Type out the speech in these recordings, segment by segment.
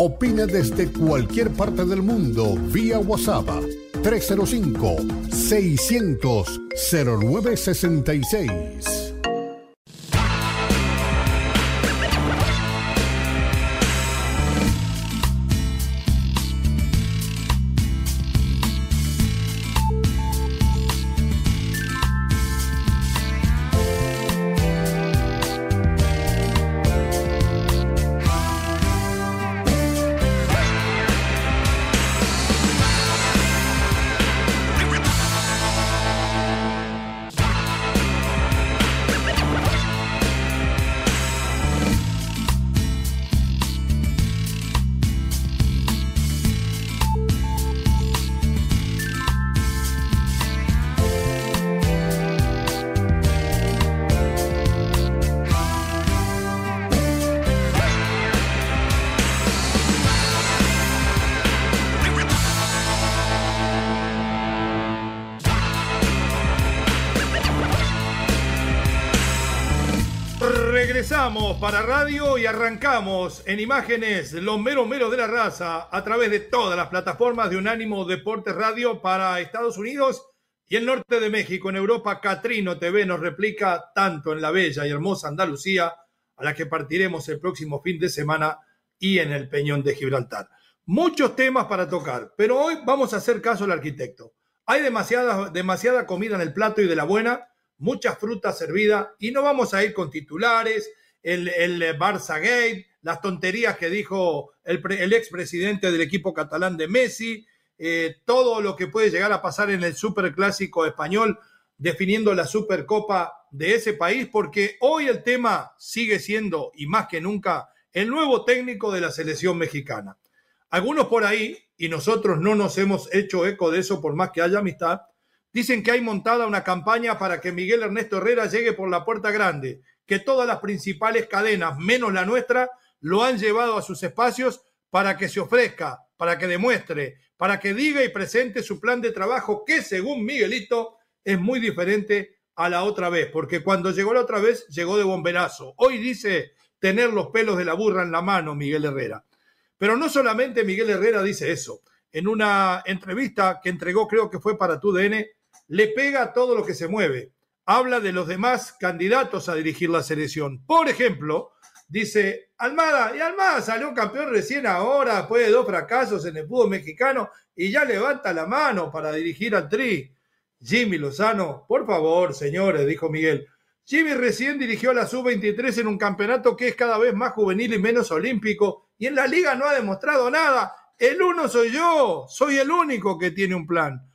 Opina desde cualquier parte del mundo vía WhatsApp 305-600-0966. para radio y arrancamos en imágenes los meros meros de la raza a través de todas las plataformas de Unánimo Deportes Radio para Estados Unidos y el norte de México. En Europa, Catrino TV nos replica tanto en la bella y hermosa Andalucía, a la que partiremos el próximo fin de semana, y en el Peñón de Gibraltar. Muchos temas para tocar, pero hoy vamos a hacer caso al arquitecto. Hay demasiada, demasiada comida en el plato y de la buena, mucha fruta servida, y no vamos a ir con titulares el, el Barça Gate, las tonterías que dijo el, el expresidente del equipo catalán de Messi, eh, todo lo que puede llegar a pasar en el superclásico español, definiendo la supercopa de ese país, porque hoy el tema sigue siendo, y más que nunca, el nuevo técnico de la selección mexicana. Algunos por ahí, y nosotros no nos hemos hecho eco de eso por más que haya amistad, dicen que hay montada una campaña para que Miguel Ernesto Herrera llegue por la puerta grande que todas las principales cadenas, menos la nuestra, lo han llevado a sus espacios para que se ofrezca, para que demuestre, para que diga y presente su plan de trabajo, que según Miguelito es muy diferente a la otra vez, porque cuando llegó la otra vez llegó de bomberazo. Hoy dice tener los pelos de la burra en la mano Miguel Herrera. Pero no solamente Miguel Herrera dice eso. En una entrevista que entregó, creo que fue para TUDN, le pega todo lo que se mueve habla de los demás candidatos a dirigir la selección. Por ejemplo, dice Almada, y Almada salió campeón recién ahora, después de dos fracasos en el fútbol mexicano, y ya levanta la mano para dirigir al Tri. Jimmy Lozano, por favor, señores, dijo Miguel. Jimmy recién dirigió a la sub-23 en un campeonato que es cada vez más juvenil y menos olímpico, y en la liga no ha demostrado nada. El uno soy yo, soy el único que tiene un plan.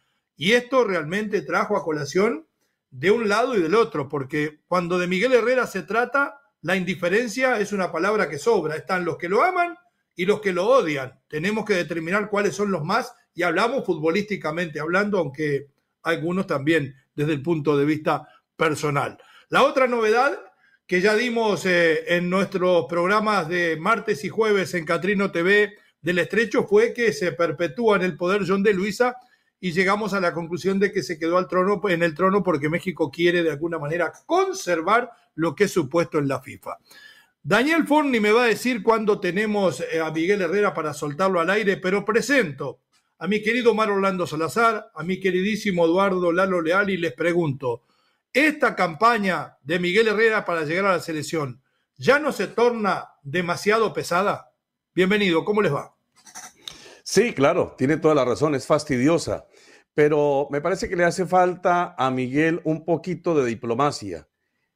Y esto realmente trajo a colación de un lado y del otro, porque cuando de Miguel Herrera se trata, la indiferencia es una palabra que sobra. Están los que lo aman y los que lo odian. Tenemos que determinar cuáles son los más y hablamos futbolísticamente hablando, aunque algunos también desde el punto de vista personal. La otra novedad que ya dimos eh, en nuestros programas de martes y jueves en Catrino TV del Estrecho fue que se perpetúa en el poder John de Luisa y llegamos a la conclusión de que se quedó al trono, en el trono porque México quiere de alguna manera conservar lo que es supuesto en la FIFA. Daniel Forni me va a decir cuándo tenemos eh, a Miguel Herrera para soltarlo al aire, pero presento a mi querido Mar Orlando Salazar, a mi queridísimo Eduardo Lalo Leal y les pregunto, ¿esta campaña de Miguel Herrera para llegar a la selección ya no se torna demasiado pesada? Bienvenido, ¿cómo les va? Sí, claro, tiene toda la razón, es fastidiosa pero me parece que le hace falta a Miguel un poquito de diplomacia,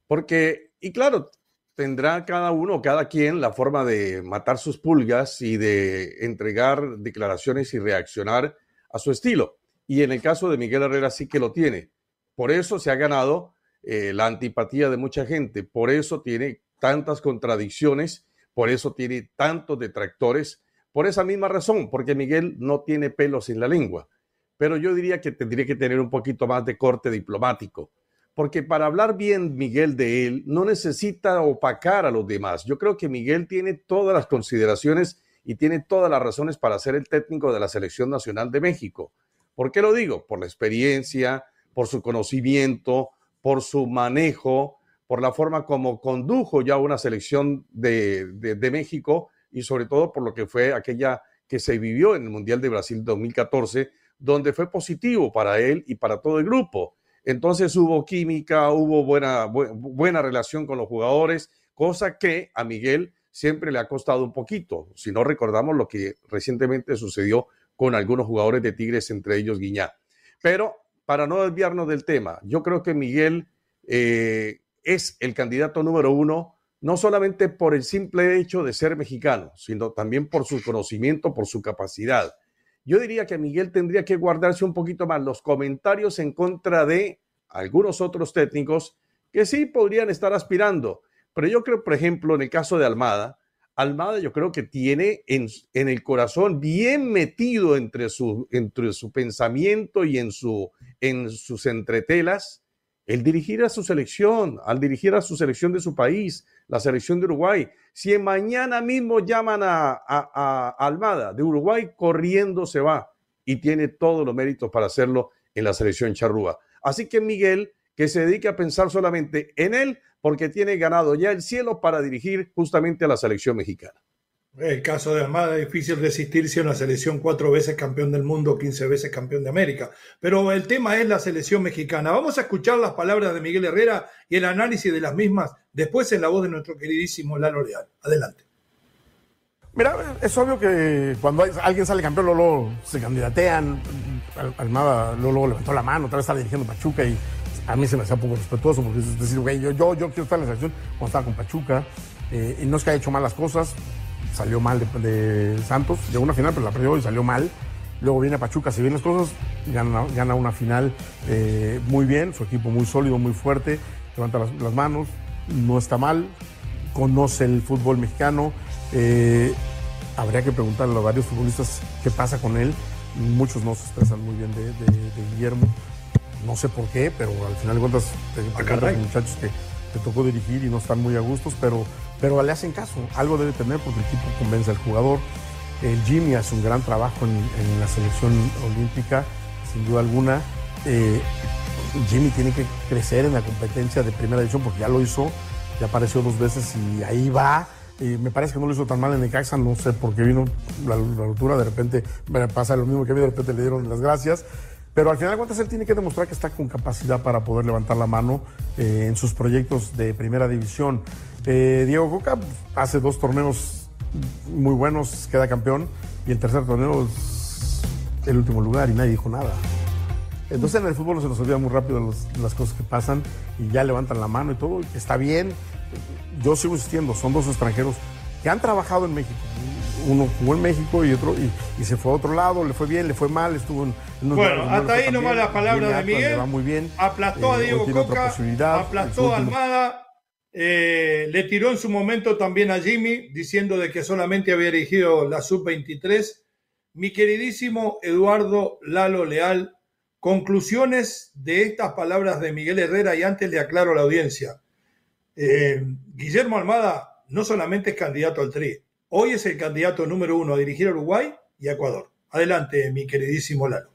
porque, y claro, tendrá cada uno, cada quien, la forma de matar sus pulgas y de entregar declaraciones y reaccionar a su estilo. Y en el caso de Miguel Herrera sí que lo tiene. Por eso se ha ganado eh, la antipatía de mucha gente, por eso tiene tantas contradicciones, por eso tiene tantos detractores, por esa misma razón, porque Miguel no tiene pelos en la lengua. Pero yo diría que tendría que tener un poquito más de corte diplomático, porque para hablar bien Miguel de él no necesita opacar a los demás. Yo creo que Miguel tiene todas las consideraciones y tiene todas las razones para ser el técnico de la Selección Nacional de México. ¿Por qué lo digo? Por la experiencia, por su conocimiento, por su manejo, por la forma como condujo ya una selección de, de, México y sobre todo por lo que fue aquella que se vivió en el Mundial de Brasil 2014, donde fue positivo para él y para todo el grupo. Entonces hubo química, hubo buena, buena relación con los jugadores, cosa que a Miguel siempre le ha costado un poquito. Si no recordamos lo que recientemente sucedió con algunos jugadores de Tigres, entre ellos Guiñá. Pero para no desviarnos del tema, yo creo que Miguel eh, es el candidato número uno, no solamente por el simple hecho de ser mexicano, sino también por su conocimiento, por su capacidad. Yo diría que Miguel tendría que guardarse un poquito más los comentarios en contra de algunos otros técnicos que sí podrían estar aspirando, pero yo creo, por ejemplo, en el caso de Almada, Almada yo creo que tiene en, el corazón bien metido entre su, entre su pensamiento y en, su, en sus entretelas el dirigir a su selección, al dirigir a su selección de su país, la selección de Uruguay. Si mañana mismo llaman a, Almada de Uruguay, corriendo se va y tiene todos los méritos para hacerlo en la selección charrúa. Así que Miguel, que se dedique a pensar solamente en él, porque tiene ganado ya el cielo para dirigir justamente a la selección mexicana. El caso de Armada, difícil resistirse a una selección cuatro veces campeón del mundo, quince veces campeón de América. Pero el tema es la selección mexicana. Vamos a escuchar las palabras de Miguel Herrera y el análisis de las mismas después en la voz de nuestro queridísimo Lalo Leal. Adelante. Mira, es obvio que cuando alguien sale campeón, luego, se candidatean. Almada luego, levantó la mano, otra vez está dirigiendo Pachuca y a mí se me hace un poco respetuoso porque es decir, güey, yo, yo, quiero estar en la selección cuando estaba con Pachuca. Eh, y no es que haya hecho malas cosas, salió mal de, Santos, llegó a una final, pero la perdió y salió mal. Luego viene a Pachuca, si bien las cosas, gana, gana una final eh, muy bien, su equipo muy sólido, muy fuerte, levanta las, manos, no está mal, conoce el fútbol mexicano. Eh, habría que preguntarle a varios futbolistas qué pasa con él. Muchos no se expresan muy bien de Guillermo no sé por qué, pero al final de cuentas te, te muchachos que te tocó dirigir y no están muy a gustos, pero, pero le hacen caso. Algo debe tener porque el equipo convence al jugador. El Jimmy hace un gran trabajo en, la selección olímpica, sin duda alguna. Eh, Jimmy tiene que crecer en la competencia de primera división porque ya lo hizo, ya apareció dos veces y ahí va. me parece que no lo hizo tan mal en Necaxa, no sé por qué vino la, la ruptura, de repente pasa lo mismo que a mí, de repente le dieron las gracias. Pero al final de cuentas él tiene que demostrar que está con capacidad para poder levantar la mano eh, en sus proyectos de primera división. Eh, Diego Coca hace dos torneos muy buenos, queda campeón, y el tercer torneo es el último lugar y nadie dijo nada. Entonces en el fútbol se nos olvida muy rápido las cosas que pasan y ya levantan la mano y todo, y está bien. Yo sigo insistiendo, son dos extranjeros que han trabajado en México uno jugó en México y otro y, se fue a otro lado, le fue bien, le fue mal, estuvo en, Bueno, hasta ahí nomás las palabras de Miguel. Va muy bien. Aplastó a eh, Diego Coca, aplastó a Almada, eh, le tiró en su momento también a Jimmy, diciendo de que solamente había dirigido la sub-23. Mi queridísimo Eduardo Lalo Leal, conclusiones de estas palabras de Miguel Herrera y antes le aclaro a la audiencia. Eh, Guillermo Almada no solamente es candidato al TRI, Hoy es el candidato número uno a dirigir a Uruguay y a Ecuador. Adelante, mi queridísimo Lalo.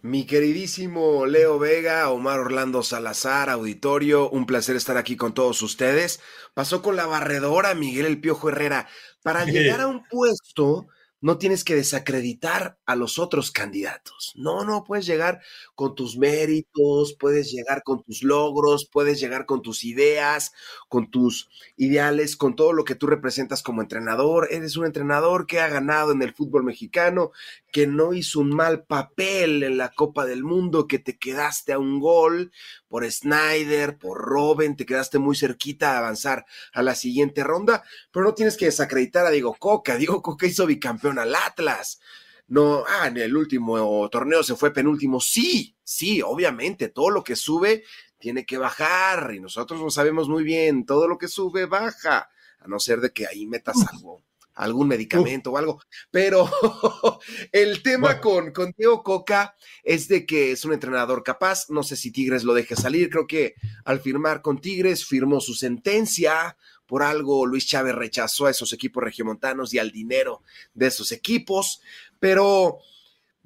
Mi queridísimo Leo Vega, Omar Orlando Salazar, auditorio, un placer estar aquí con todos ustedes. Pasó con la barredora Miguel El Piojo Herrera. Para llegar a un puesto no tienes que desacreditar a los otros candidatos. No, no, puedes llegar con tus méritos, puedes llegar con tus logros, puedes llegar con tus ideas, con tus ideales, con todo lo que tú representas como entrenador. Eres un entrenador que ha ganado en el fútbol mexicano, que no hizo un mal papel en la Copa del Mundo, que te quedaste a un gol por Snyder, por Robin, te quedaste muy cerquita de avanzar a la siguiente ronda, pero no tienes que desacreditar a Diego Coca. Diego Coca hizo bicampeón al Atlas. No, ah, en el último torneo se fue penúltimo. Sí, sí, obviamente, todo lo que sube tiene que bajar y nosotros lo sabemos muy bien, todo lo que sube baja, a no ser de que ahí metas algo algún medicamento o algo. Pero el tema con, con Diego Coca es de que es un entrenador capaz. No sé si Tigres lo deje salir. Creo que al firmar con Tigres firmó su sentencia. Por algo Luis Chávez rechazó a esos equipos regiomontanos y al dinero de esos equipos. Pero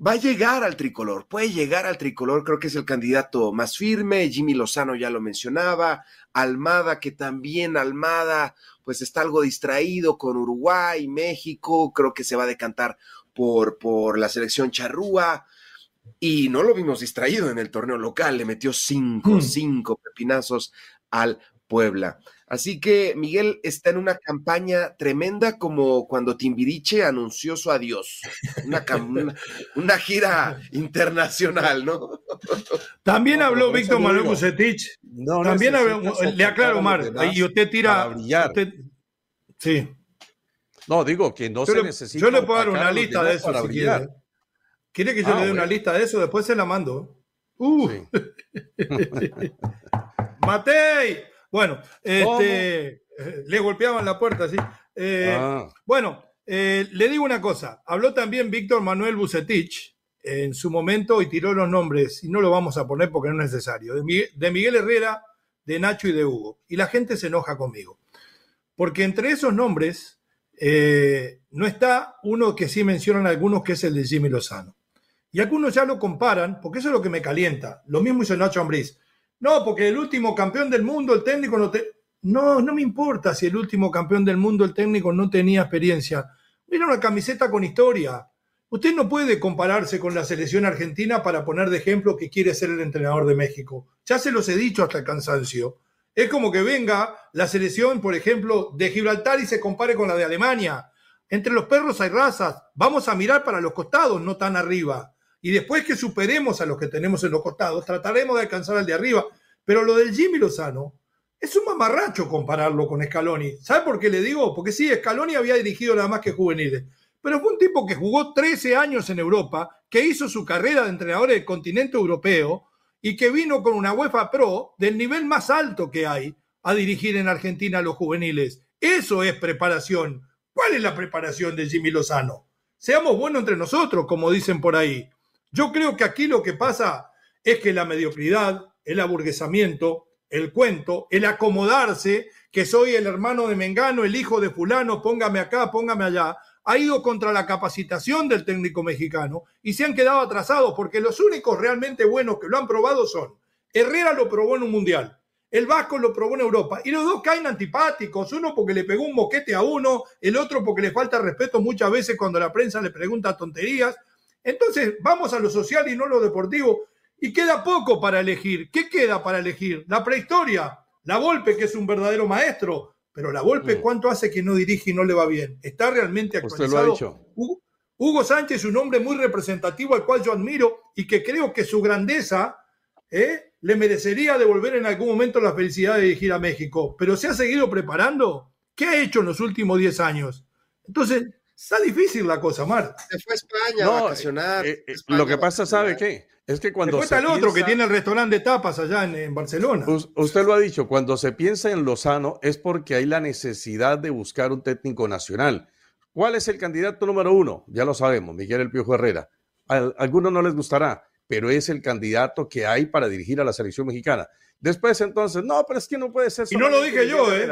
va a llegar al tricolor, puede llegar al tricolor, creo que es el candidato más firme, Jimmy Lozano ya lo mencionaba, Almada, que también Almada, pues está algo distraído con Uruguay, México, creo que se va a decantar por, por la selección charrúa, y no lo vimos distraído en el torneo local, le metió cinco, hmm. cinco pepinazos al Puebla. Así que Miguel está en una campaña tremenda como cuando Timbiriche anunció su adiós. Una, una, gira internacional, ¿no? También habló Víctor Manuel Bucetich. También le aclaro, Omar, y usted tira. sí. No, digo que no se necesita. Yo le puedo dar una lista de eso si quiere. ¿Quiere que yo ah, le dé una lista de eso? Después se la mando. Uh. Matei, bueno, este, le golpeaban la puerta, sí. Eh, ah. Bueno, eh, le digo una cosa. Habló también Víctor Manuel Bucetich en su momento y tiró los nombres, y no lo vamos a poner porque no es necesario, de Miguel, Herrera, de Nacho y de Hugo. Y la gente se enoja conmigo. Porque entre esos nombres eh, no está uno que sí mencionan algunos, que es el de Jimmy Lozano. Y algunos ya lo comparan, porque eso es lo que me calienta. Lo mismo hizo Nacho Ambriz. No, porque el último campeón del mundo, el técnico no te... No, no me importa si el último campeón del mundo, el técnico, no tenía experiencia. Mira una camiseta con historia. Usted no puede compararse con la selección argentina para poner de ejemplo que quiere ser el entrenador de México. Ya se los he dicho hasta el cansancio. Es como que venga la selección, por ejemplo, de Gibraltar y se compare con la de Alemania. Entre los perros hay razas. Vamos a mirar para los costados, no tan arriba y después que superemos a los que tenemos en los costados, trataremos de alcanzar al de arriba. Pero lo del Jimmy Lozano es un mamarracho compararlo con Scaloni. ¿Sabe por qué le digo? Porque sí, Scaloni había dirigido nada más que juveniles, pero fue un tipo que jugó 13 años en Europa, que hizo su carrera de entrenador del continente europeo y que vino con una UEFA Pro del nivel más alto que hay a dirigir en Argentina a los juveniles. Eso es preparación. ¿Cuál es la preparación de Jimmy Lozano? Seamos buenos entre nosotros, como dicen por ahí. Yo creo que aquí lo que pasa es que la mediocridad, el aburguesamiento, el cuento, el acomodarse, que soy el hermano de Mengano, el hijo de fulano, póngame acá, póngame allá, ha ido contra la capacitación del técnico mexicano y se han quedado atrasados porque los únicos realmente buenos que lo han probado son Herrera lo probó en un mundial, el Vasco lo probó en Europa y los dos caen antipáticos, uno porque le pegó un moquete a uno, el otro porque le falta respeto muchas veces cuando la prensa le pregunta tonterías entonces, vamos a lo social y no a lo deportivo. Y queda poco para elegir. ¿Qué queda para elegir? La prehistoria. La Volpe, que es un verdadero maestro. Pero la Volpe, mm. ¿cuánto hace que no dirige y no le va bien? ¿Está realmente actualizado? Usted lo ha dicho. Hugo, Sánchez es un hombre muy representativo al cual yo admiro y que creo que su grandeza ¿eh? le merecería devolver en algún momento la felicidad de dirigir a México. Pero se ha seguido preparando. ¿Qué ha hecho en los últimos 10 años? Entonces, Está difícil la cosa, Mar. Se fue a España a vacacionar. Eh, eh, lo que pasa, ¿sabe qué? Es que cuando se, el otro que tiene el restaurante de tapas allá en, Barcelona. Usted lo ha dicho, cuando se piensa en Lozano es porque hay la necesidad de buscar un técnico nacional. ¿Cuál es el candidato número uno? Ya lo sabemos, Miguel El Piojo Herrera. A algunos no les gustará, pero es el candidato que hay para dirigir a la selección mexicana. Después entonces, no, pero es que no puede ser. Y no lo dije yo, ¿eh?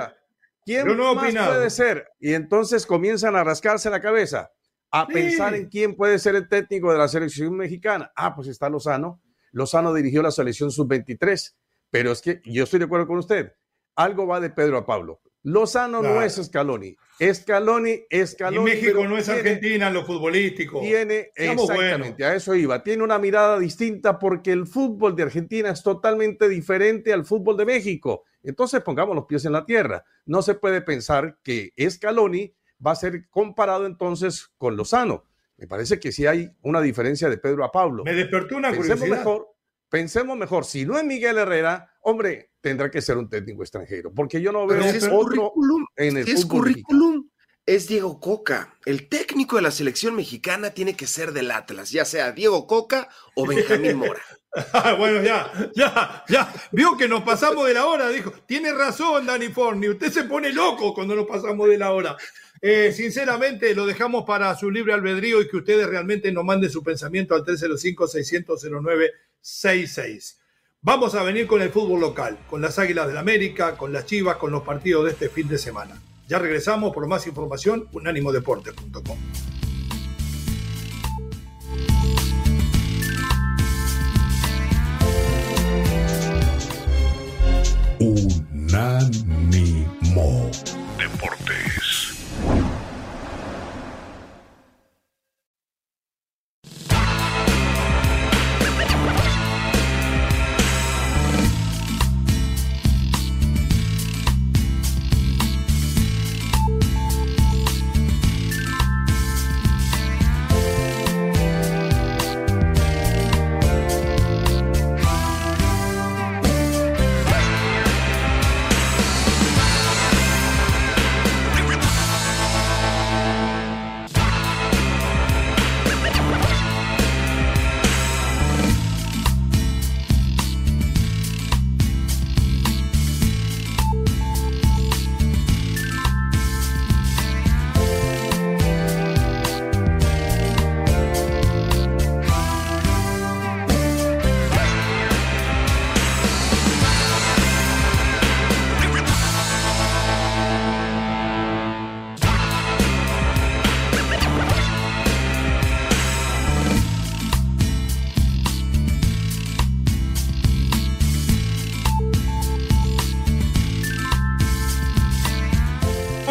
¿Quién no más puede ser? Y entonces comienzan a rascarse la cabeza, a pensar en quién puede ser el técnico de la selección mexicana. Ah, pues está Lozano. Lozano dirigió la selección sub-23, pero es que yo estoy de acuerdo con usted. Algo va de Pedro a Pablo. Lozano no es Scaloni. Scaloni, Scaloni. Y México no es Argentina en lo futbolístico. Tiene, exactamente, a eso iba. Tiene una mirada distinta porque el fútbol de Argentina es totalmente diferente al fútbol de México. Entonces pongamos los pies en la tierra. No se puede pensar que Scaloni va a ser comparado entonces con Lozano. Me parece que sí hay una diferencia de Pedro a Pablo. Me despertó una pensemos Mejor, pensemos mejor, si no es Miguel Herrera, hombre, tendrá que ser un técnico extranjero, porque yo no veo otro en el es currículum es Diego Coca. El técnico de la selección mexicana tiene que ser del Atlas, ya sea Diego Coca o Benjamín Mora. bueno, ya, ya, ya. Vio que nos pasamos de la hora, dijo. Tiene razón, Dani Forni. Usted se pone loco cuando nos pasamos de la hora. Eh, sinceramente, lo dejamos para su libre albedrío y que ustedes realmente nos manden su pensamiento al 305-600-0966. Vamos a venir con el fútbol local, con las Águilas del América, con las Chivas, con los partidos de este fin de semana. Ya regresamos por más información, unánimodeporte.com.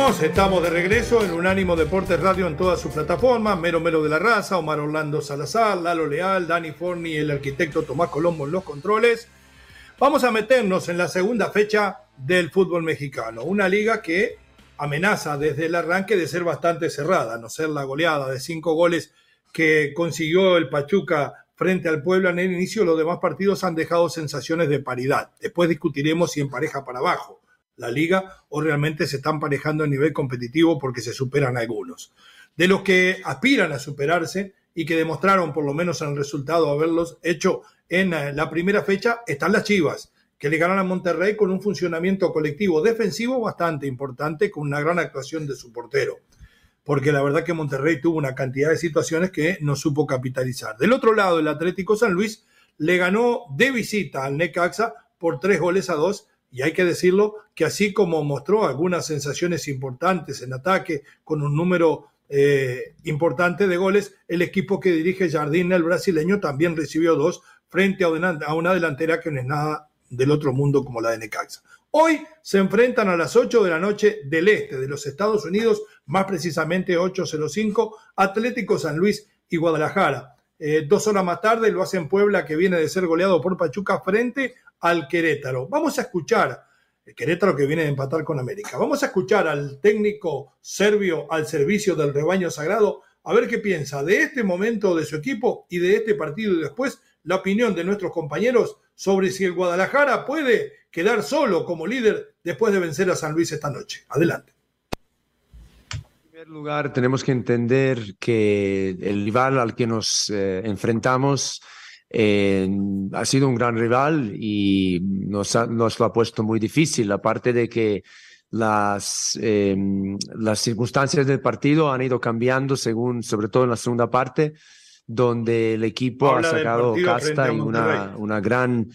Estamos de regreso en Unánimo Deportes Radio en todas sus plataformas. Mero Mero de la Raza, Omar Orlando Salazar, Lalo Leal, Dani Forni el arquitecto Tomás Colombo en los controles. Vamos a meternos en la segunda fecha del fútbol mexicano. Una liga que amenaza desde el arranque de ser bastante cerrada, no ser la goleada de cinco goles que consiguió el Pachuca frente al Puebla en el inicio. Los demás partidos han dejado sensaciones de paridad. Después discutiremos si en pareja para abajo la liga o realmente se están parejando a nivel competitivo porque se superan algunos. De los que aspiran a superarse y que demostraron por lo menos en el resultado haberlos hecho en eh, la primera fecha están las Chivas, que le ganan a Monterrey con un funcionamiento colectivo defensivo bastante importante, con una gran actuación de su portero. Porque la verdad que Monterrey tuvo una cantidad de situaciones que no supo capitalizar. Del otro lado, el Atlético San Luis le ganó de visita al Necaxa por tres goles a dos y hay que decirlo que así como mostró algunas sensaciones importantes en ataque con un número eh, importante de goles, el equipo que dirige Jardín, el brasileño, también recibió dos frente a una, delantera que no es nada del otro mundo como la de Necaxa. Hoy se enfrentan a las 8 de la noche del este de los Estados Unidos, más precisamente 8.05, Atlético San Luis y Guadalajara. Eh, dos horas más tarde lo hacen Puebla, que viene de ser goleado por Pachuca frente al Querétaro. Vamos a escuchar, el Querétaro que viene de empatar con América, vamos a escuchar al técnico serbio al servicio del rebaño sagrado, a ver qué piensa de este momento de su equipo y de este partido y después la opinión de nuestros compañeros sobre si el Guadalajara puede quedar solo como líder después de vencer a San Luis esta noche. Adelante. En primer lugar, tenemos que entender que el rival al que nos eh, enfrentamos eh, ha sido un gran rival y nos, nos, lo ha puesto muy difícil, aparte de que las, em, las circunstancias del partido han ido cambiando según, sobre todo en la segunda parte, donde el equipo ha sacado casta y una, una gran,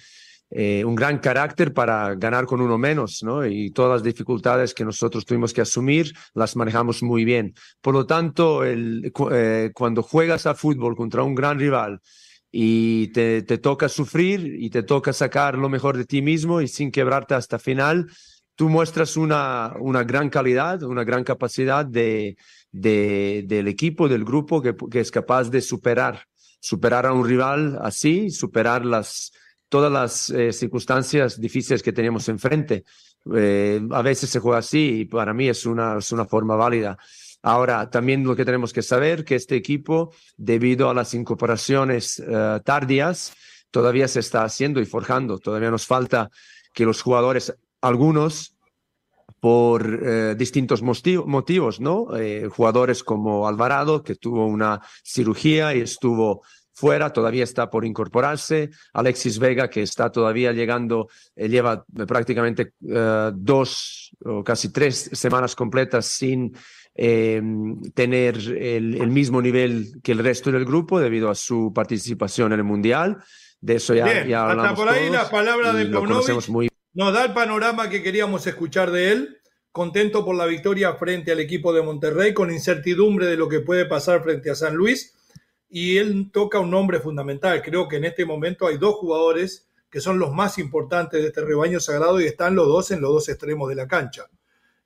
eh, un gran carácter para ganar con uno menos, ¿no? Y todas las dificultades que nosotros tuvimos que asumir las manejamos muy bien. Por lo tanto, el, eh, cuando juegas a fútbol contra un gran rival, y te, toca sufrir y te toca sacar lo mejor de ti mismo y sin quebrarte hasta final, tú muestras una, una gran calidad, una gran capacidad de, de del equipo, del grupo que, que, es capaz de superar, superar a un rival así, superar las, todas las eh, circunstancias difíciles que tenemos enfrente. Eh, a veces se juega así y para mí es una, es una forma válida. Ahora, también lo que tenemos que saber que este equipo, debido a las incorporaciones uh, tardías, todavía se está haciendo y forjando. Todavía nos falta que los jugadores, algunos, por uh, distintos motivos, ¿no? Eh, jugadores como Alvarado, que tuvo una cirugía y estuvo fuera, todavía está por incorporarse. Alexis Vega, que está todavía llegando, eh, lleva prácticamente dos o casi tres semanas completas sin eh, tener el, el, mismo nivel que el resto del grupo debido a su participación en el Mundial. De eso ya, Bien, ya hasta por ahí las palabras de Paunovic muy... nos da el panorama que queríamos escuchar de él. Contento por la victoria frente al equipo de Monterrey, con incertidumbre de lo que puede pasar frente a San Luis. Y él toca un nombre fundamental. Creo que en este momento hay dos jugadores que son los más importantes de este rebaño sagrado y están los dos en los dos extremos de la cancha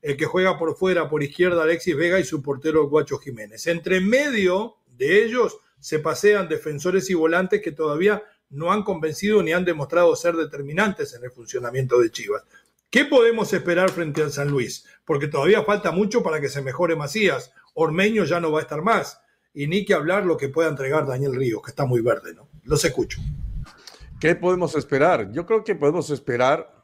el que juega por fuera, por izquierda, Alexis Vega y su portero Guacho Jiménez. Entre medio de ellos se pasean defensores y volantes que todavía no han convencido ni han demostrado ser determinantes en el funcionamiento de Chivas. ¿Qué podemos esperar frente al San Luis? Porque todavía falta mucho para que se mejore Macías. Ormeño ya no va a estar más. Y ni que hablar lo que pueda entregar Daniel Ríos, que está muy verde, ¿no? Los escucho. ¿Qué podemos esperar? Yo creo que podemos esperar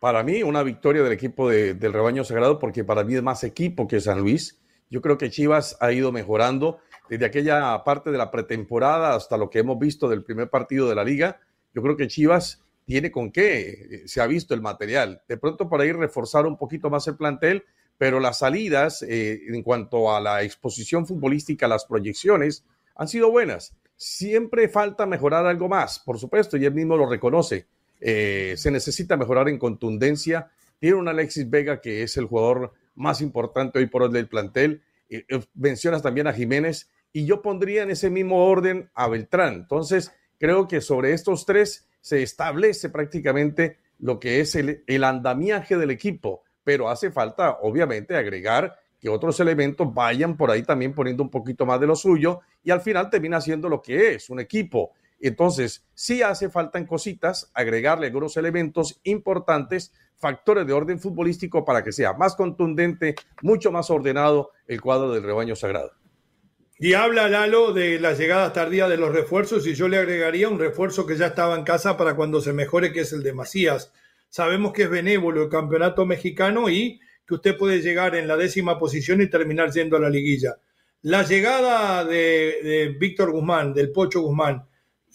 para mí, una victoria del equipo del rebaño sagrado, porque para mí es más equipo que San Luis. Yo creo que Chivas ha ido mejorando desde aquella parte de la pretemporada hasta lo que hemos visto del primer partido de la liga. Yo creo que Chivas tiene con qué, se ha visto el material. De pronto para ir reforzar un poquito más el plantel, pero las salidas eh, en cuanto a la exposición futbolística, las proyecciones, han sido buenas. Siempre falta mejorar algo más, por supuesto, y él mismo lo reconoce eh, se necesita mejorar en contundencia. Tiene un Alexis Vega que es el jugador más importante hoy por hoy del plantel. Eh, eh, mencionas también a Jiménez y yo pondría en ese mismo orden a Beltrán. Entonces, creo que sobre estos tres se establece prácticamente lo que es el, el andamiaje del equipo, pero hace falta, obviamente, agregar que otros elementos vayan por ahí también poniendo un poquito más de lo suyo y al final termina siendo lo que es un equipo entonces, sí hace falta en cositas agregarle algunos elementos importantes, factores de orden futbolístico para que sea más contundente, mucho más ordenado el cuadro del rebaño sagrado. Y habla Lalo de la llegada tardía de los refuerzos y yo le agregaría un refuerzo que ya estaba en casa para cuando se mejore, que es el de Macías. Sabemos que es benévolo el campeonato mexicano y que usted puede llegar en la décima posición y terminar yendo a la liguilla. La llegada de Víctor Guzmán, del Pocho Guzmán,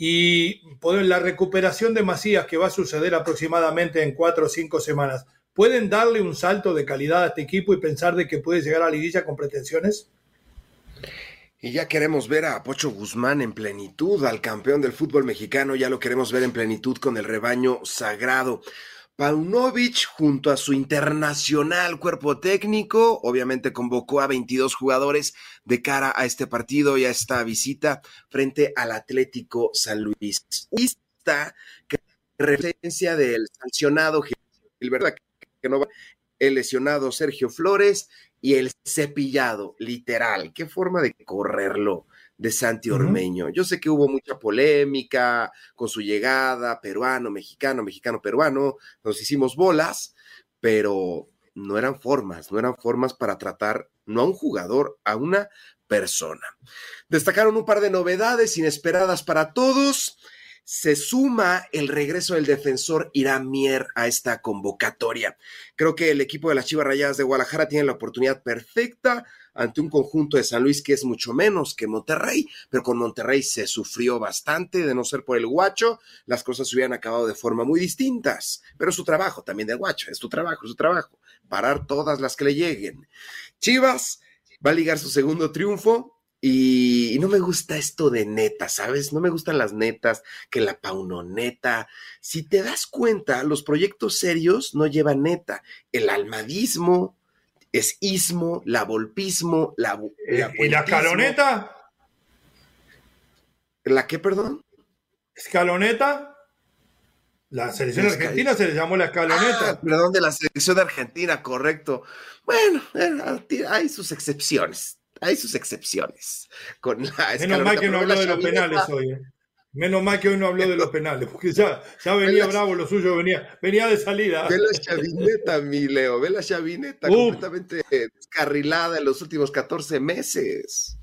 y la recuperación de Macías que va a suceder aproximadamente en cuatro o cinco semanas, ¿pueden darle un salto de calidad a este equipo y pensar de que puede llegar a la liguilla con pretensiones? Y ya queremos ver a Pocho Guzmán en plenitud, al campeón del fútbol mexicano, ya lo queremos ver en plenitud con el rebaño sagrado. Paunovic, junto a su internacional cuerpo técnico, obviamente convocó a 22 jugadores de cara a este partido y a esta visita frente al Atlético San Luis. Esta referencia del sancionado Gilberto, que no va, el lesionado Sergio Flores y el cepillado, literal. Qué forma de correrlo de Santi Ormeño. Yo sé que hubo mucha polémica con su llegada, peruano, mexicano, mexicano, peruano, nos hicimos bolas, pero no eran formas, no eran formas para tratar no a un jugador, a una persona. Destacaron un par de novedades inesperadas para todos se suma el regreso del defensor Irán Mier a esta convocatoria. Creo que el equipo de las Chivas Rayadas de Guadalajara tiene la oportunidad perfecta ante un conjunto de San Luis que es mucho menos que Monterrey, pero con Monterrey se sufrió bastante, de no ser por el guacho, las cosas hubieran acabado de forma muy distintas, pero su trabajo también del guacho, es tu trabajo, es su trabajo, parar todas las que le lleguen. Chivas va a ligar su segundo triunfo, y, no me gusta esto de neta, ¿sabes? No me gustan las netas, que la paunoneta. Si te das cuenta, los proyectos serios no llevan neta. El almadismo es ismo, la volpismo, la. la ¿Y la escaloneta? ¿La qué, perdón? ¿Escaloneta? La selección argentina se le llamó la escaloneta. Ah, perdón, de la selección argentina, correcto. Bueno, eh, hay sus excepciones hay sus excepciones. Con Menos mal que no habló de los penales hoy. ¿eh? Menos mal que hoy no habló de los penales, porque ya, ya venía bravo lo suyo, venía, venía de salida. Ve la chavineta, mi Leo, ve la chavineta completamente descarrilada en los últimos 14 meses.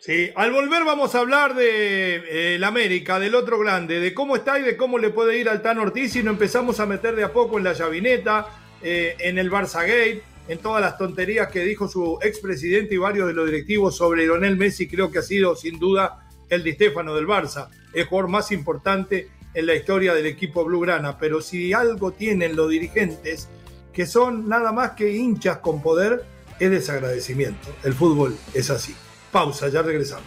Sí, al volver vamos a hablar de eh, América, del otro grande, de cómo está y de cómo le puede ir al Tan Ortiz y nos empezamos a meter de a poco en la chavineta, eh, en el Barça Gate, en todas las tonterías que dijo su expresidente y varios de los directivos sobre Lionel Messi, creo que ha sido sin duda el Di Stefano del Barça, el jugador más importante en la historia del equipo blaugrana. Pero si algo tienen los dirigentes, que son nada más que hinchas con poder, es desagradecimiento. El fútbol es así. Pausa, ya regresamos.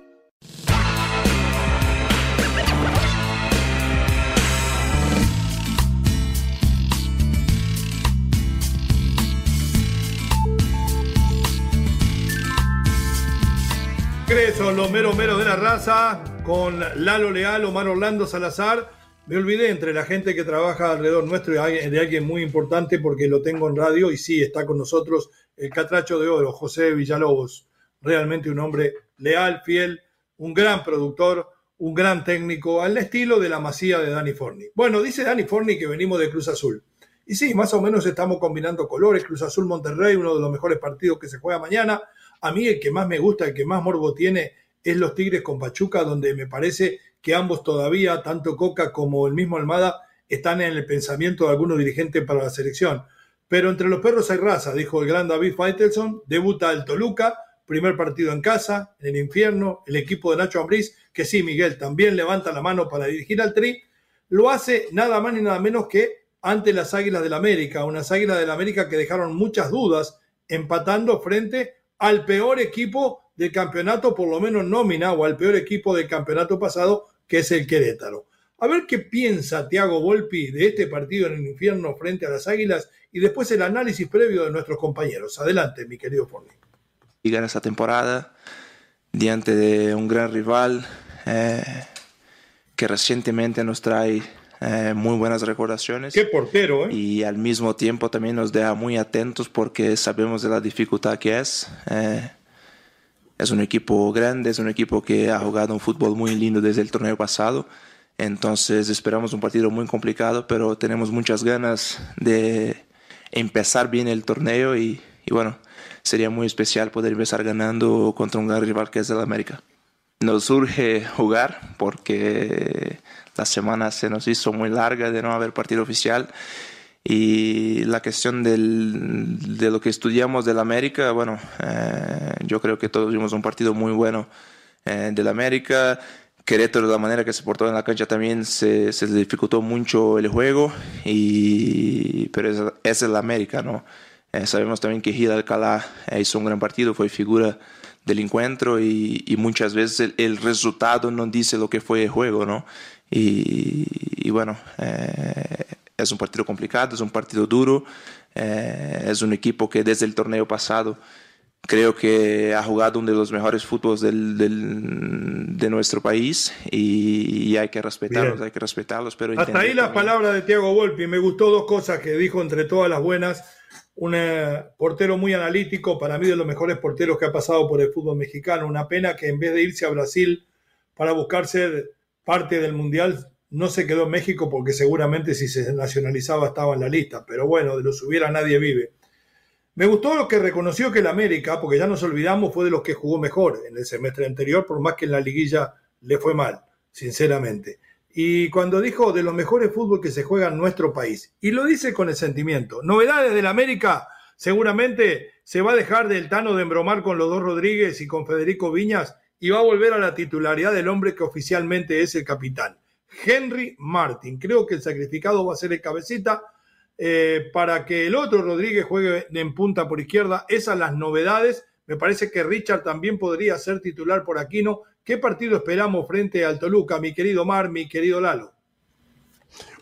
Regreso, los mero mero de la raza, con Lalo Leal, Omar Orlando Salazar. Me olvidé entre la gente que trabaja alrededor nuestro de alguien muy importante porque lo tengo en radio y sí, está con nosotros el catracho de oro, José Villalobos. Realmente un hombre leal, fiel, un gran productor, un gran técnico, al estilo de la masía de Dani Forni. Bueno, dice Dani Forni que venimos de Cruz Azul. Y sí, más o menos estamos combinando colores. Cruz Azul Monterrey, uno de los mejores partidos que se juega mañana. A mí el que más me gusta, el que más morbo tiene, es los Tigres con Pachuca, donde me parece que ambos todavía, tanto Coca como el mismo Almada, están en el pensamiento de algunos dirigentes para la selección. Pero entre los perros hay raza, dijo el gran David Faitelson, debuta el Toluca, primer partido en casa, en el infierno, el equipo de Nacho Ambriz, que sí, Miguel, también levanta la mano para dirigir al Tri, lo hace nada más ni nada menos que ante las Águilas del América, unas Águilas del América que dejaron muchas dudas, empatando frente al peor equipo del campeonato, por lo menos nómina, o al peor equipo del campeonato pasado, que es el Querétaro. A ver qué piensa Tiago Volpi de este partido en el infierno frente a las Águilas y después el análisis previo de nuestros compañeros. Adelante, mi querido Forni. Llegar esta temporada diante de un gran rival eh, que recientemente nos trae eh, muy buenas recordaciones. Qué portero, ¿eh? Y al mismo tiempo también nos deja muy atentos porque sabemos de la dificultad que es. Eh, es un equipo grande, es un equipo que ha jugado un fútbol muy lindo desde el torneo pasado. Entonces esperamos un partido muy complicado, pero tenemos muchas ganas de empezar bien el torneo y, bueno, sería muy especial poder empezar ganando contra un gran rival que es el América. Nos surge jugar porque la semana se nos hizo muy larga de no haber partido oficial y la cuestión del, de lo que estudiamos del América, bueno, eh, yo creo que todos vimos un partido muy bueno eh, del América. Querétaro, de la manera que se portó en la cancha también se, se dificultó mucho el juego, y, pero es, es el América, ¿no? Eh, sabemos también que Gil Alcalá hizo un gran partido, fue figura del encuentro y, y muchas veces el, el, resultado no dice lo que fue el juego, ¿no? Y, y bueno, eh, es un partido complicado, es un partido duro, eh, es un equipo que desde el torneo pasado creo que ha jugado uno de los mejores fútboles del, del, de nuestro país y, y hay que respetarlos, Bien. hay que respetarlos. Pero Hasta ahí las palabras de Tiago Volpi, me gustó dos cosas que dijo entre todas las buenas. Un eh, portero muy analítico, para mí de los mejores porteros que ha pasado por el fútbol mexicano. Una pena que en vez de irse a Brasil para buscar ser parte del Mundial, no se quedó en México porque seguramente si se nacionalizaba estaba en la lista, pero bueno, de los hubiera nadie vive. Me gustó lo que reconoció que el América, porque ya nos olvidamos, fue de los que jugó mejor en el semestre anterior, por más que en la liguilla le fue mal, sinceramente. Y cuando dijo de los mejores fútbol que se juega en nuestro país, y lo dice con el sentimiento. Novedades del América, seguramente se va a dejar del Tano de embromar con los dos Rodríguez y con Federico Viñas y va a volver a la titularidad del hombre que oficialmente es el capitán. Henry Martin. Creo que el sacrificado va a ser el cabecita eh, para que el otro Rodríguez juegue en punta por izquierda. Esas las novedades. Me parece que Richard también podría ser titular por Aquino. ¿Qué partido esperamos frente al Toluca, mi querido Mar, mi querido Lalo?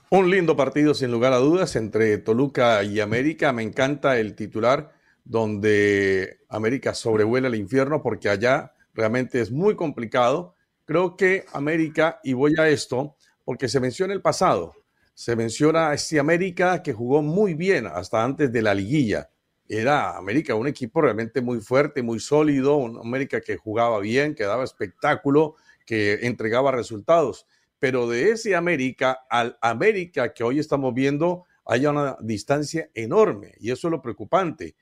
Un lindo partido, sin lugar a dudas, entre Toluca y América. Me encanta el titular donde América sobrevuela el infierno porque allá realmente es muy complicado. Creo que América, y voy a esto, porque se menciona el pasado, se menciona a este América que jugó muy bien hasta antes de la liguilla. Era América un equipo realmente muy fuerte, muy sólido, un América que jugaba bien, que daba espectáculo, que entregaba resultados. pero de ese América al América que hoy estamos viendo hay una distancia enorme y eso es lo preocupante.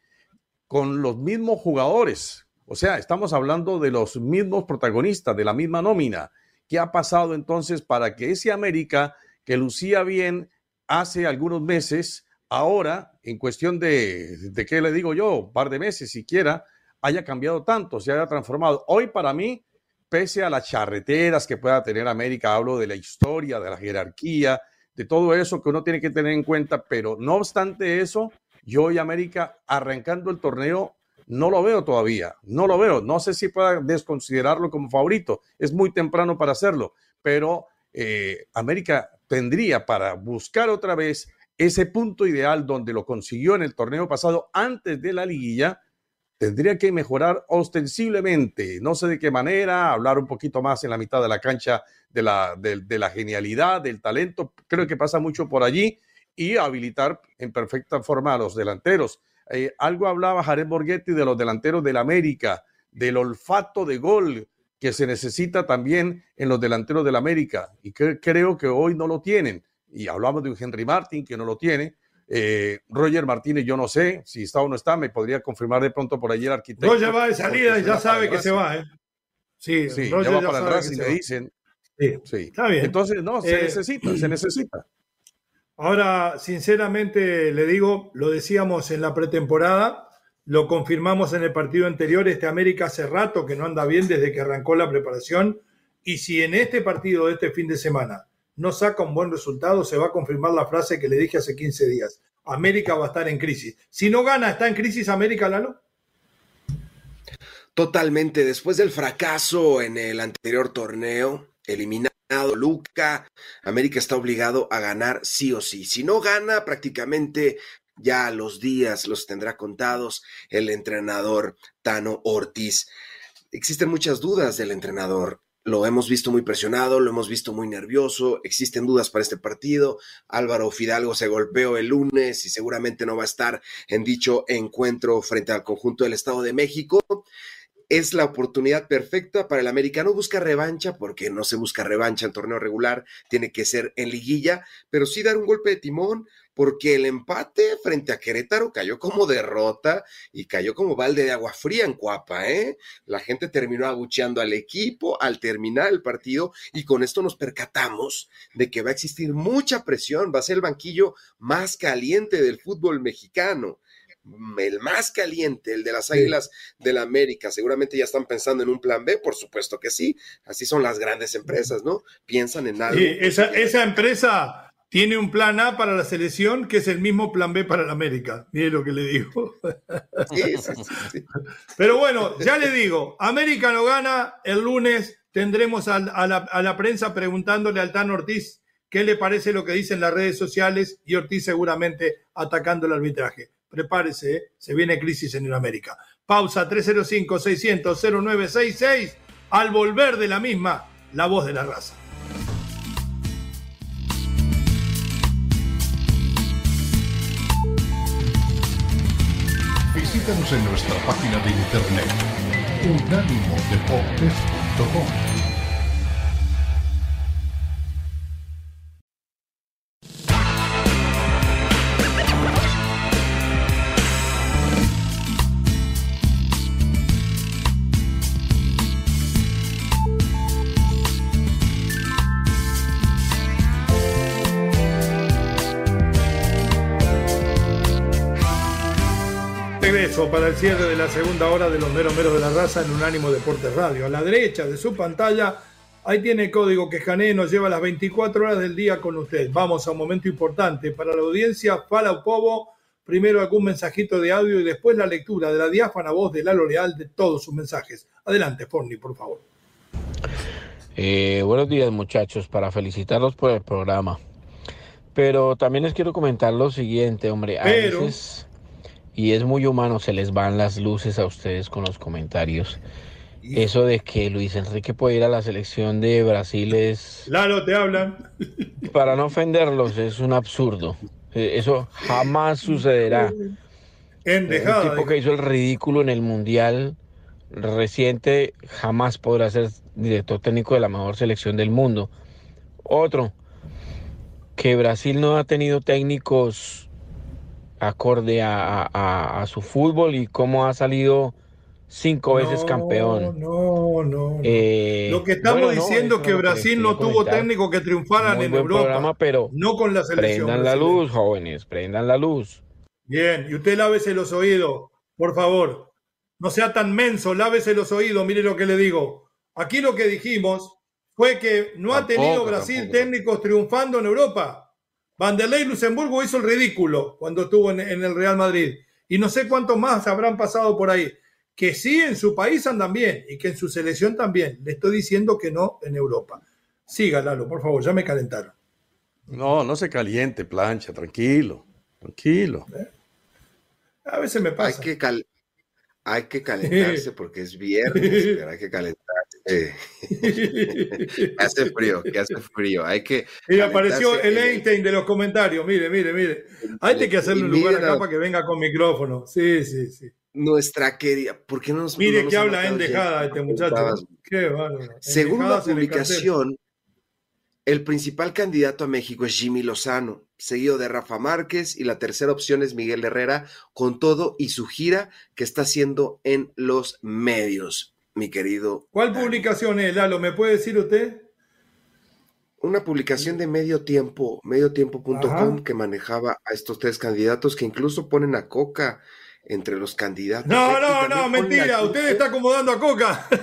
Con los mismos jugadores, o sea, estamos hablando de los mismos protagonistas, de la misma nómina. ¿Qué ha pasado entonces para que ese América que lucía bien hace algunos meses, ahora, en cuestión de, qué le digo yo, un par de meses siquiera, haya cambiado tanto, se haya transformado? Hoy para mí, pese a las charreteras que pueda tener América, hablo de la historia, de la jerarquía, de todo eso que uno tiene que tener en cuenta, pero no obstante eso, yo y América arrancando el torneo no lo veo todavía, no lo veo. No sé si pueda desconsiderarlo como favorito. Es muy temprano para hacerlo, pero eh, América tendría para buscar otra vez ese punto ideal donde lo consiguió en el torneo pasado antes de la liguilla, tendría que mejorar ostensiblemente, no sé de qué manera, hablar un poquito más en la mitad de la cancha de la, de la genialidad, del talento, creo que pasa mucho por allí, y habilitar en perfecta forma a los delanteros. Eh, algo hablaba Jared Borghetti de los delanteros del América, del olfato de gol que se necesita también en los delanteros del América y que creo que hoy no lo tienen. Y hablamos de un Henry Martin que no lo tiene. Eh, Roger Martínez, yo no sé si está o no está, me podría confirmar de pronto por allí el arquitecto. Roger va de salida y ya sabe que se va. ¿eh? Sí, sí ya va para atrás y me dicen. Sí, está bien. Entonces, no, se necesita, se necesita. Ahora, sinceramente, le digo, lo decíamos en la pretemporada, lo confirmamos en el partido anterior, este América hace rato que no anda bien desde que arrancó la preparación, y si en este partido de este fin de semana no saca un buen resultado, se va a confirmar la frase que le dije hace 15 días. América va a estar en crisis. Si no gana, ¿está en crisis América, Lalo? Totalmente. Después del fracaso en el anterior torneo, eliminado Luca, América está obligado a ganar sí o sí. Si no gana, prácticamente ya los días los tendrá contados el entrenador Tano Ortiz. Existen muchas dudas del entrenador. Lo hemos visto muy presionado, lo hemos visto muy nervioso, existen dudas para este partido. Álvaro Fidalgo se golpeó el lunes y seguramente no va a estar en dicho encuentro frente al conjunto del Estado de México es la oportunidad perfecta para el americano. Busca revancha, porque no se busca revancha en torneo regular, tiene que ser en liguilla, pero sí dar un golpe de timón, porque el empate frente a Querétaro cayó como derrota y cayó como balde de agua fría en Cuapa, ¿eh? La gente terminó abucheando al equipo al terminar el partido y con esto nos percatamos de que va a existir mucha presión, va a ser el banquillo más caliente del fútbol mexicano el más caliente, el de las Águilas de la América. Seguramente ya están pensando en un plan B, por supuesto que sí. Así son las grandes empresas, ¿no? Piensan en algo. esa, esa empresa tiene un plan A para la selección que es el mismo plan B para la América. Mire lo que le digo. Pero bueno, ya le digo, América no gana, el lunes tendremos a, la, a la prensa preguntándole al Tan Ortiz qué le parece lo que dicen las redes sociales y Ortiz seguramente atacando el arbitraje prepárese, se viene crisis en América. Pausa 305-600-0966. Al volver de la misma, la voz de la raza. Visítanos en nuestra página de internet para el cierre de la segunda hora de los meros meros de la raza en Unánimo Deportes Radio. A la derecha de su pantalla, ahí tiene el código que Jané nos lleva las 24 horas del día con usted. Vamos a un momento importante para la audiencia. Fala Povo, primero algún mensajito de audio y después la lectura de la diáfana voz de la L'Oreal de todos sus mensajes. Adelante, Forni, por favor. Eh, buenos días, muchachos, para felicitarlos por el programa. Pero también les quiero comentar lo siguiente, hombre. A veces y es muy humano, se les van las luces a ustedes con los comentarios. Eso de que Luis Enrique puede ir a la selección de Brasil es... Claro, te hablan. Para no ofenderlos, es un absurdo. E, eso jamás sucederá. En dejada, un tipo que hizo el ridículo en el Mundial reciente jamás podrá ser director técnico de la mejor selección del mundo. Otro, que Brasil no ha tenido técnicos acorde a, su fútbol y cómo ha salido cinco veces campeón. No, no. Eh, lo que estamos diciendo es que Brasil no tuvo técnicos que triunfaran en Europa, pero no con la selección. Prendan la luz, jóvenes, prendan la luz. Bien, y usted lávese los oídos, por favor. No sea tan menso, lávese los oídos, mire lo que le digo. Aquí lo que dijimos fue que no ha tenido Brasil técnicos triunfando en Europa. Vanderlei Luxemburgo hizo el ridículo cuando estuvo en, el Real Madrid. Y no sé cuántos más habrán pasado por ahí. Que sí en su país andan bien y que en su selección también. Le estoy diciendo que no en Europa. Siga, Lalo, por favor, ya me calentaron. No, no se caliente, plancha, tranquilo, tranquilo. ¿Eh? A veces me pasa. Hay que, hay que calentarse porque es viernes, pero hay que calentarse. hace frío, que hace frío. Hay que. Y apareció el Einstein de los comentarios. Mire, mire, mire. Hay que hacerle un lugar acá para que venga con micrófono. Sí, sí, sí. Nuestra querida. ¿Por qué no nos Mire que habla en dejada este muchacho. Qué bárbaro. Según la publicación, el principal candidato a México es Jimmy Lozano, seguido de Rafa Márquez y la tercera opción es Miguel Herrera, con todo y su gira que está haciendo en los medios, mi querido. ¿Cuál publicación es, Lalo? ¿Me puede decir usted? Una publicación de medio tiempo, mediotiempo.com, que manejaba a estos tres candidatos que incluso ponen a Coca entre los candidatos. No, no, no, mentira, usted está acomodando a Coca.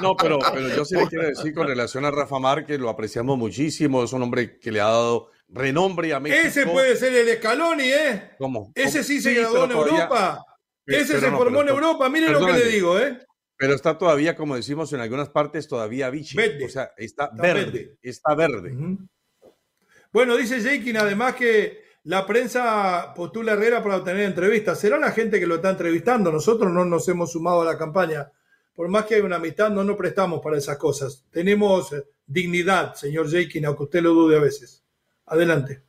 No, pero, pero yo sí le quiero decir con relación a Rafa Márquez, lo apreciamos muchísimo, es un hombre que le ha dado renombre a México. Ese puede ser el Scaloni, ¿eh? ¿Cómo? Ese sí se graduó en Europa. Ese se formó en Europa, mire lo que le digo, ¿eh? Pero está todavía, como decimos en algunas partes, todavía bichi. O sea, está, verde, Está verde. Bueno, dice Jekin además que la prensa postula Herrera para obtener entrevistas. ¿Será la gente que lo está entrevistando? Nosotros no nos hemos sumado a la campaña por más que hay una amistad, no nos prestamos para esas cosas. Tenemos eh, dignidad, señor Jekin, aunque usted lo dude a veces. Adelante.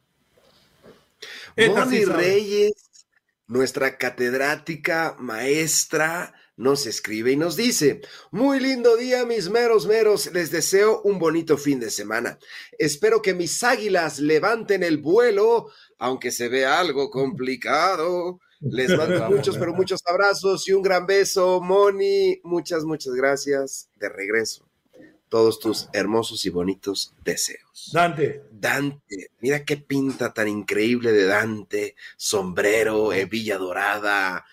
Moni Reyes, nuestra catedrática, maestra, nos escribe y nos dice, muy lindo día mis meros meros, les deseo un bonito fin de semana. Espero que mis águilas levanten el vuelo, aunque se vea algo complicado. Les mando muchos, pero muchos abrazos y un gran beso, Moni. Muchas, muchas gracias. De regreso. Todos tus hermosos y bonitos deseos. Dante. Dante. Mira qué pinta tan increíble de Dante. Sombrero, hebilla dorada.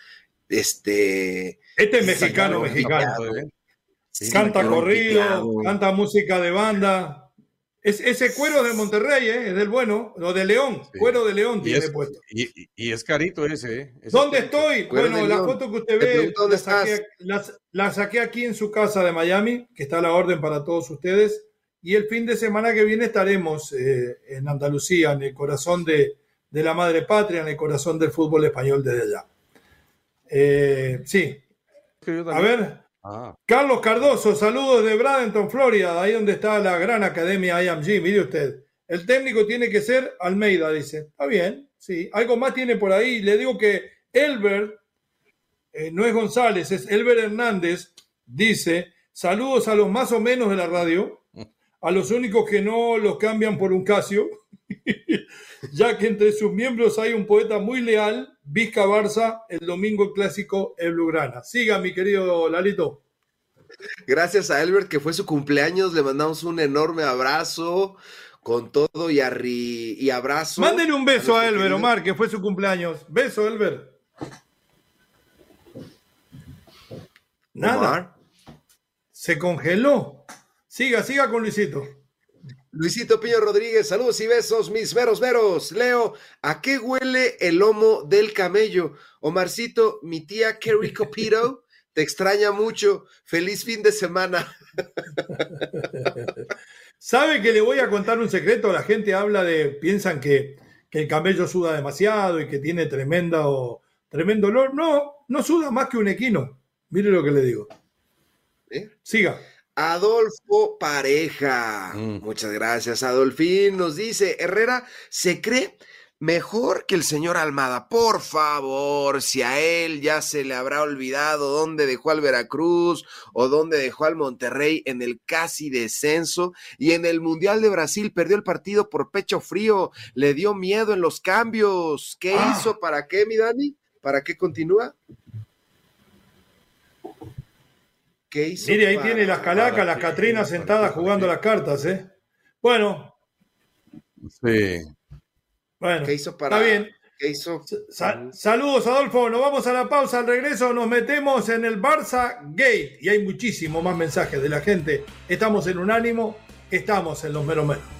Este. Este es mexicano, mexicano. canta corrido, canta música de banda. Es, ese cuero de Monterrey, ¿eh? es del bueno, lo de León, cuero de León tiene puesto. Y, es carito ese. ¿eh? ¿Dónde estoy? Bueno, la foto que usted ve la saqué, aquí en su casa de Miami, que está a la orden para todos ustedes. Y el fin de semana que viene estaremos eh, en Andalucía, en el corazón de, la madre patria, en el corazón del fútbol español desde allá. Eh, sí. A ver, Ah. Carlos Cardoso, saludos de Bradenton, Florida, ahí donde está la gran academia IMG. Mire usted, el técnico tiene que ser Almeida, dice. Está bien, sí. Algo más tiene por ahí. Le digo que Elber, eh, no es González, es Elber Hernández, dice, saludos a los más o menos de la radio, a los únicos que no los cambian por un Casio, ya que entre sus miembros hay un poeta muy leal Vizca Barça, el domingo clásico el Blaugrana. Siga, mi querido Lalito. Gracias a Elbert, que fue su cumpleaños. Le mandamos un enorme abrazo con todo y, y abrazo. Mándenle un beso a, Elber, Omar, que fue su cumpleaños. Beso, Elber. Nada. Se congeló. Siga, siga con Luisito. Luisito Piño Rodríguez, saludos y besos, mis veros veros. Leo, ¿a qué huele el lomo del camello? Omarcito, mi tía Kerry Copito, te extraña mucho. Feliz fin de semana. ¿Sabe que le voy a contar un secreto? La gente habla de, piensan que, que el camello suda demasiado y que tiene tremendo, tremendo olor. No, no suda más que un equino. Mire lo que le digo. ¿Eh? Siga. Adolfo Pareja. Mm. Muchas gracias, Adolfín. Nos dice, Herrera se cree mejor que el señor Almada. Por favor, si a él ya se le habrá olvidado dónde dejó al Veracruz o dónde dejó al Monterrey en el casi descenso y en el Mundial de Brasil perdió el partido por pecho frío, le dio miedo en los cambios. ¿Qué ah. hizo? ¿Para qué, mi Dani? ¿Para qué continúa? ¿Qué hizo? Mire, ahí tiene las calacas, las Catrinas sentadas jugando las cartas, ¿eh? Bueno. Sí. Bueno, ¿qué hizo para, está bien. ¿Qué hizo? saludos, Adolfo. Nos vamos a la pausa. Al regreso nos metemos en el Barça Gate. Y hay muchísimo más mensajes de la gente. Estamos en Unánimo, estamos en los meros meros.